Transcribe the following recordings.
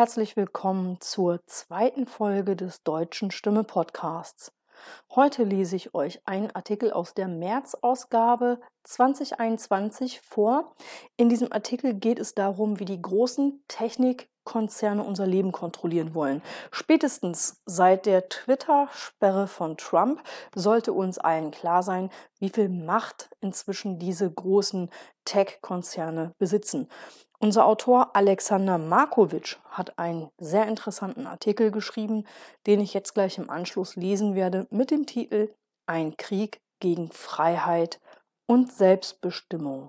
Herzlich willkommen zur zweiten Folge des Deutschen Stimme Podcasts. Heute lese ich euch einen Artikel aus der März-Ausgabe 2021 vor. In diesem Artikel geht es darum, wie die großen Technikkonzerne unser Leben kontrollieren wollen. Spätestens seit der Twitter-Sperre von Trump sollte uns allen klar sein, wie viel Macht inzwischen diese großen Tech-Konzerne besitzen. Unser Autor Alexander Markovic hat einen sehr interessanten Artikel geschrieben, den ich jetzt gleich im Anschluss lesen werde, mit dem Titel Ein Krieg gegen Freiheit und Selbstbestimmung.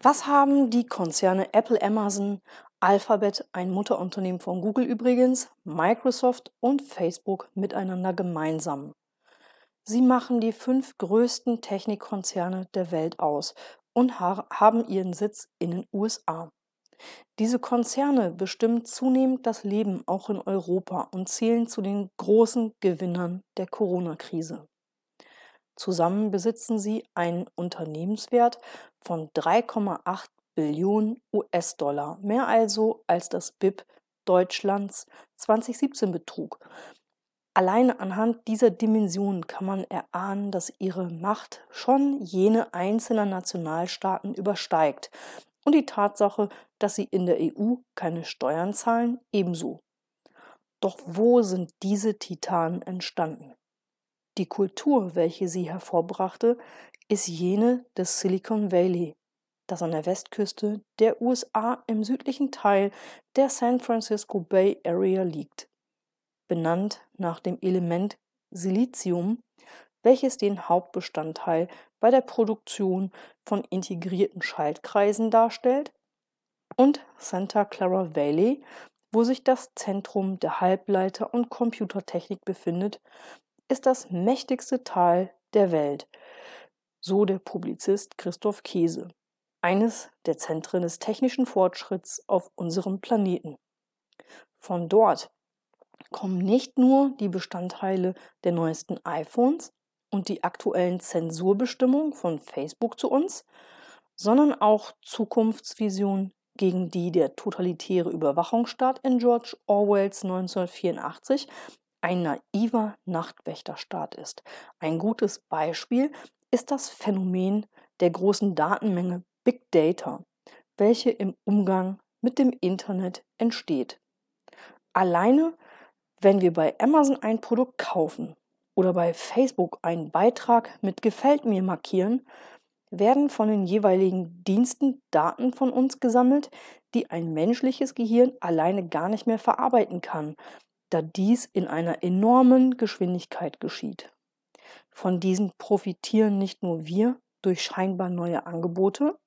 Was haben die Konzerne Apple, Amazon, Alphabet, ein Mutterunternehmen von Google übrigens, Microsoft und Facebook miteinander gemeinsam? Sie machen die fünf größten Technikkonzerne der Welt aus und haben ihren Sitz in den USA. Diese Konzerne bestimmen zunehmend das Leben auch in Europa und zählen zu den großen Gewinnern der Corona-Krise. Zusammen besitzen sie einen Unternehmenswert von 3,8 Billionen US-Dollar, mehr also als das BIP Deutschlands 2017 betrug. Alleine anhand dieser Dimensionen kann man erahnen, dass ihre Macht schon jene einzelner Nationalstaaten übersteigt und die Tatsache, dass sie in der EU keine Steuern zahlen, ebenso. Doch wo sind diese Titanen entstanden? Die Kultur, welche sie hervorbrachte, ist jene des Silicon Valley, das an der Westküste der USA im südlichen Teil der San Francisco Bay Area liegt benannt nach dem Element Silizium, welches den Hauptbestandteil bei der Produktion von integrierten Schaltkreisen darstellt, und Santa Clara Valley, wo sich das Zentrum der Halbleiter- und Computertechnik befindet, ist das mächtigste Tal der Welt, so der Publizist Christoph Käse, eines der Zentren des technischen Fortschritts auf unserem Planeten. Von dort kommen nicht nur die Bestandteile der neuesten iPhones und die aktuellen Zensurbestimmungen von Facebook zu uns, sondern auch Zukunftsvisionen, gegen die der totalitäre Überwachungsstaat in George Orwells 1984 ein naiver Nachtwächterstaat ist. Ein gutes Beispiel ist das Phänomen der großen Datenmenge Big Data, welche im Umgang mit dem Internet entsteht. Alleine wenn wir bei Amazon ein Produkt kaufen oder bei Facebook einen Beitrag mit Gefällt mir markieren, werden von den jeweiligen Diensten Daten von uns gesammelt, die ein menschliches Gehirn alleine gar nicht mehr verarbeiten kann, da dies in einer enormen Geschwindigkeit geschieht. Von diesen profitieren nicht nur wir durch scheinbar neue Angebote,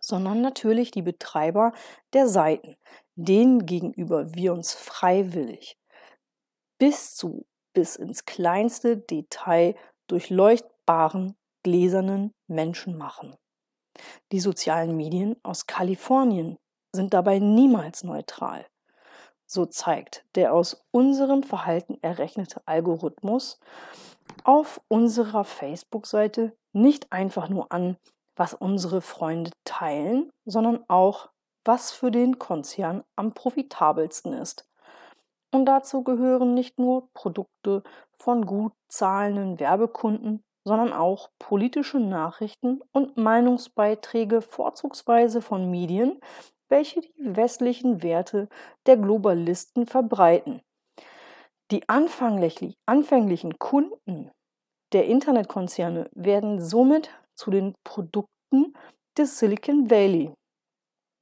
sondern natürlich die Betreiber der Seiten, denen gegenüber wir uns freiwillig bis zu, bis ins kleinste Detail durchleuchtbaren, gläsernen Menschen machen. Die sozialen Medien aus Kalifornien sind dabei niemals neutral. So zeigt der aus unserem Verhalten errechnete Algorithmus auf unserer Facebook-Seite nicht einfach nur an, was unsere Freunde teilen, sondern auch, was für den Konzern am profitabelsten ist. Und dazu gehören nicht nur Produkte von gut zahlenden Werbekunden, sondern auch politische Nachrichten und Meinungsbeiträge vorzugsweise von Medien, welche die westlichen Werte der Globalisten verbreiten. Die anfänglichen Kunden der Internetkonzerne werden somit zu den Produkten des Silicon Valley.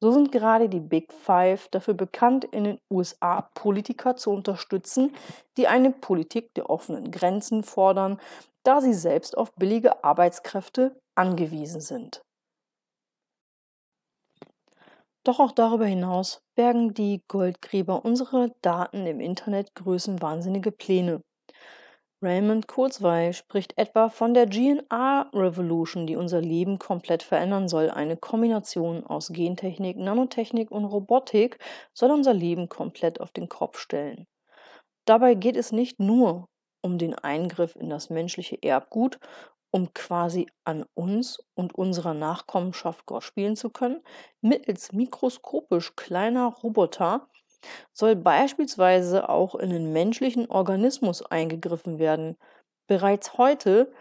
So sind gerade die Big Five dafür bekannt, in den USA Politiker zu unterstützen, die eine Politik der offenen Grenzen fordern, da sie selbst auf billige Arbeitskräfte angewiesen sind. Doch auch darüber hinaus bergen die Goldgräber unserer Daten im Internet größenwahnsinnige Pläne. Raymond Kurzweil spricht etwa von der GNR Revolution, die unser Leben komplett verändern soll. Eine Kombination aus Gentechnik, Nanotechnik und Robotik soll unser Leben komplett auf den Kopf stellen. Dabei geht es nicht nur um den Eingriff in das menschliche Erbgut um quasi an uns und unserer Nachkommenschaft Gott spielen zu können, mittels mikroskopisch kleiner Roboter soll beispielsweise auch in den menschlichen Organismus eingegriffen werden. Bereits heute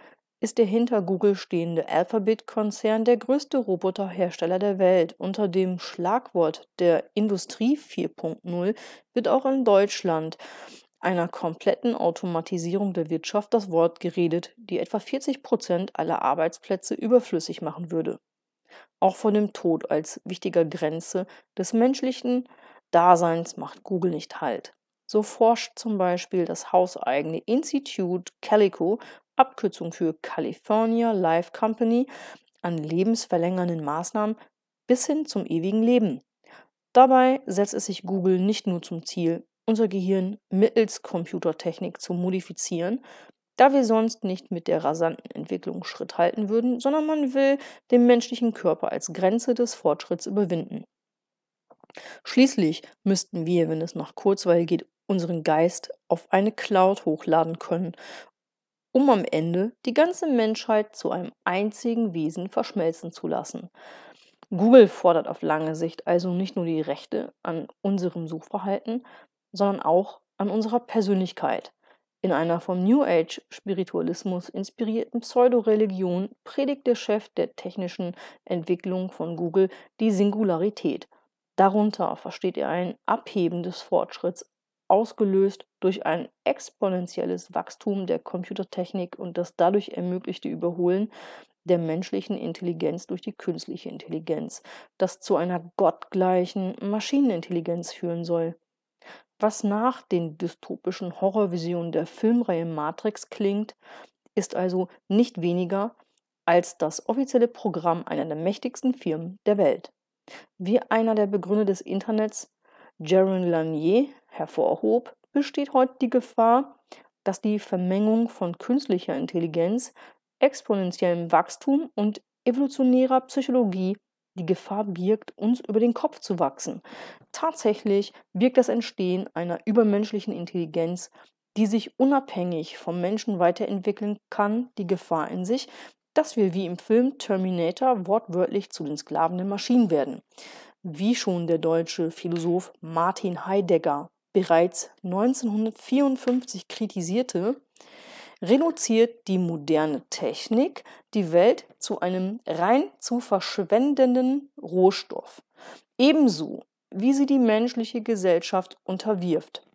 ist der hinter Google stehende Alphabet-Konzern der größte Roboterhersteller der Welt. Unter dem Schlagwort der Industrie 4.0 wird auch in Deutschland einer kompletten Automatisierung der Wirtschaft das Wort geredet, die etwa 40 Prozent aller Arbeitsplätze überflüssig machen würde. Auch von dem Tod als wichtiger Grenze des menschlichen Daseins macht Google nicht Halt. So forscht zum Beispiel das hauseigene Institut Calico, Abkürzung für California Life Company, an lebensverlängernden Maßnahmen bis hin zum ewigen Leben. Dabei setzt es sich Google nicht nur zum Ziel, unser Gehirn mittels Computertechnik zu modifizieren, da wir sonst nicht mit der rasanten Entwicklung Schritt halten würden, sondern man will den menschlichen Körper als Grenze des Fortschritts überwinden. Schließlich müssten wir, wenn es nach Kurzweil geht, unseren Geist auf eine Cloud hochladen können, um am Ende die ganze Menschheit zu einem einzigen Wesen verschmelzen zu lassen. Google fordert auf lange Sicht also nicht nur die Rechte an unserem Suchverhalten, sondern auch an unserer Persönlichkeit. In einer vom New Age Spiritualismus inspirierten Pseudoreligion predigt der Chef der technischen Entwicklung von Google die Singularität. Darunter versteht er ein Abheben des Fortschritts, ausgelöst durch ein exponentielles Wachstum der Computertechnik und das dadurch ermöglichte Überholen der menschlichen Intelligenz durch die künstliche Intelligenz, das zu einer gottgleichen Maschinenintelligenz führen soll. Was nach den dystopischen Horrorvisionen der Filmreihe Matrix klingt, ist also nicht weniger als das offizielle Programm einer der mächtigsten Firmen der Welt. Wie einer der Begründer des Internets, Jaron Lanier, hervorhob, besteht heute die Gefahr, dass die Vermengung von künstlicher Intelligenz, exponentiellem Wachstum und evolutionärer Psychologie die Gefahr birgt, uns über den Kopf zu wachsen. Tatsächlich birgt das Entstehen einer übermenschlichen Intelligenz, die sich unabhängig vom Menschen weiterentwickeln kann, die Gefahr in sich, dass wir wie im Film Terminator wortwörtlich zu den Sklaven der Maschinen werden. Wie schon der deutsche Philosoph Martin Heidegger bereits 1954 kritisierte, reduziert die moderne Technik die Welt zu einem rein zu verschwendenden Rohstoff, ebenso wie sie die menschliche Gesellschaft unterwirft.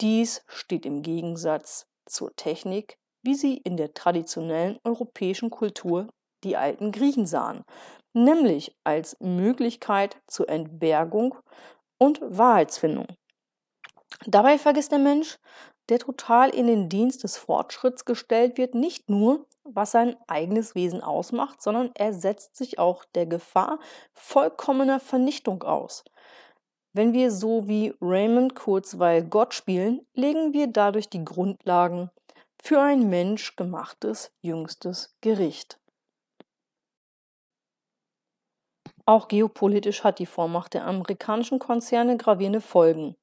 Dies steht im Gegensatz zur Technik, wie sie in der traditionellen europäischen Kultur die alten Griechen sahen, nämlich als Möglichkeit zur Entbergung und Wahrheitsfindung. Dabei vergisst der Mensch, der total in den Dienst des Fortschritts gestellt wird, nicht nur, was sein eigenes Wesen ausmacht, sondern er setzt sich auch der Gefahr vollkommener Vernichtung aus. Wenn wir so wie Raymond Kurzweil Gott spielen, legen wir dadurch die Grundlagen für ein menschgemachtes jüngstes Gericht. Auch geopolitisch hat die Vormacht der amerikanischen Konzerne gravierende Folgen.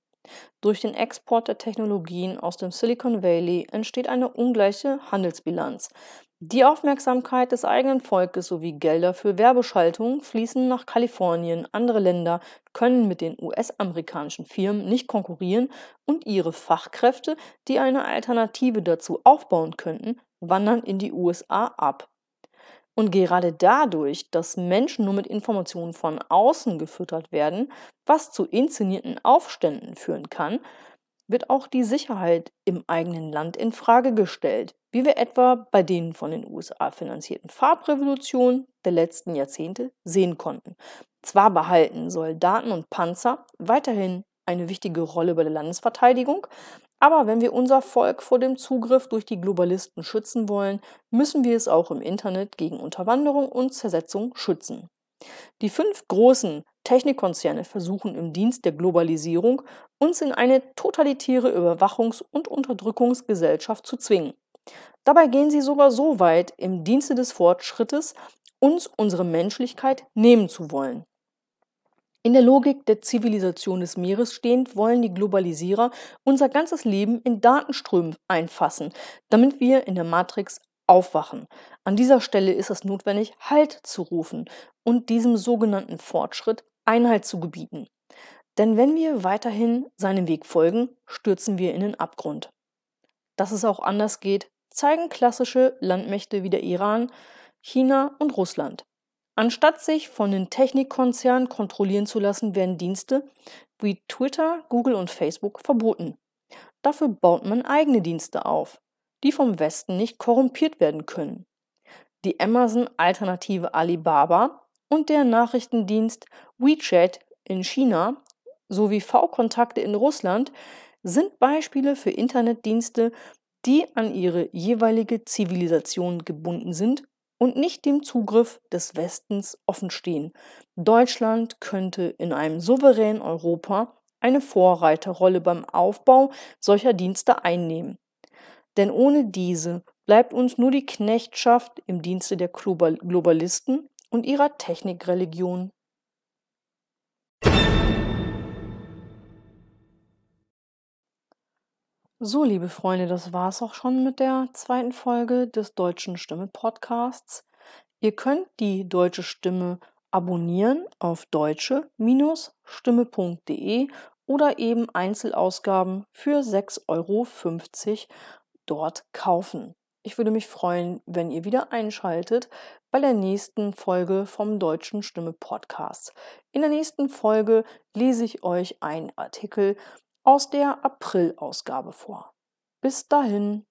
Durch den Export der Technologien aus dem Silicon Valley entsteht eine ungleiche Handelsbilanz. Die Aufmerksamkeit des eigenen Volkes sowie Gelder für Werbeschaltung fließen nach Kalifornien. Andere Länder können mit den US-amerikanischen Firmen nicht konkurrieren und ihre Fachkräfte, die eine Alternative dazu aufbauen könnten, wandern in die USA ab. Und gerade dadurch, dass Menschen nur mit Informationen von außen gefüttert werden, was zu inszenierten Aufständen führen kann, wird auch die Sicherheit im eigenen Land in Frage gestellt, wie wir etwa bei den von den USA finanzierten Farbrevolutionen der letzten Jahrzehnte sehen konnten. Zwar behalten Soldaten und Panzer weiterhin eine wichtige Rolle bei der Landesverteidigung, aber wenn wir unser Volk vor dem Zugriff durch die Globalisten schützen wollen, müssen wir es auch im Internet gegen Unterwanderung und Zersetzung schützen. Die fünf großen Technikkonzerne versuchen im Dienst der Globalisierung, uns in eine totalitäre Überwachungs- und Unterdrückungsgesellschaft zu zwingen. Dabei gehen sie sogar so weit, im Dienste des Fortschrittes uns unsere Menschlichkeit nehmen zu wollen. In der Logik der Zivilisation des Meeres stehend wollen die Globalisierer unser ganzes Leben in Datenströmen einfassen, damit wir in der Matrix aufwachen. An dieser Stelle ist es notwendig, Halt zu rufen und diesem sogenannten Fortschritt Einhalt zu gebieten. Denn wenn wir weiterhin seinem Weg folgen, stürzen wir in den Abgrund. Dass es auch anders geht, zeigen klassische Landmächte wie der Iran, China und Russland. Anstatt sich von den Technikkonzernen kontrollieren zu lassen, werden Dienste wie Twitter, Google und Facebook verboten. Dafür baut man eigene Dienste auf, die vom Westen nicht korrumpiert werden können. Die Amazon-Alternative Alibaba und der Nachrichtendienst WeChat in China sowie V-Kontakte in Russland sind Beispiele für Internetdienste, die an ihre jeweilige Zivilisation gebunden sind und nicht dem Zugriff des Westens offenstehen. Deutschland könnte in einem souveränen Europa eine Vorreiterrolle beim Aufbau solcher Dienste einnehmen. Denn ohne diese bleibt uns nur die Knechtschaft im Dienste der Globalisten und ihrer Technikreligion. So, liebe Freunde, das war es auch schon mit der zweiten Folge des Deutschen Stimme Podcasts. Ihr könnt die Deutsche Stimme abonnieren auf deutsche-stimme.de oder eben Einzelausgaben für 6,50 Euro dort kaufen. Ich würde mich freuen, wenn ihr wieder einschaltet bei der nächsten Folge vom Deutschen Stimme Podcast. In der nächsten Folge lese ich euch einen Artikel aus der April-Ausgabe vor. Bis dahin.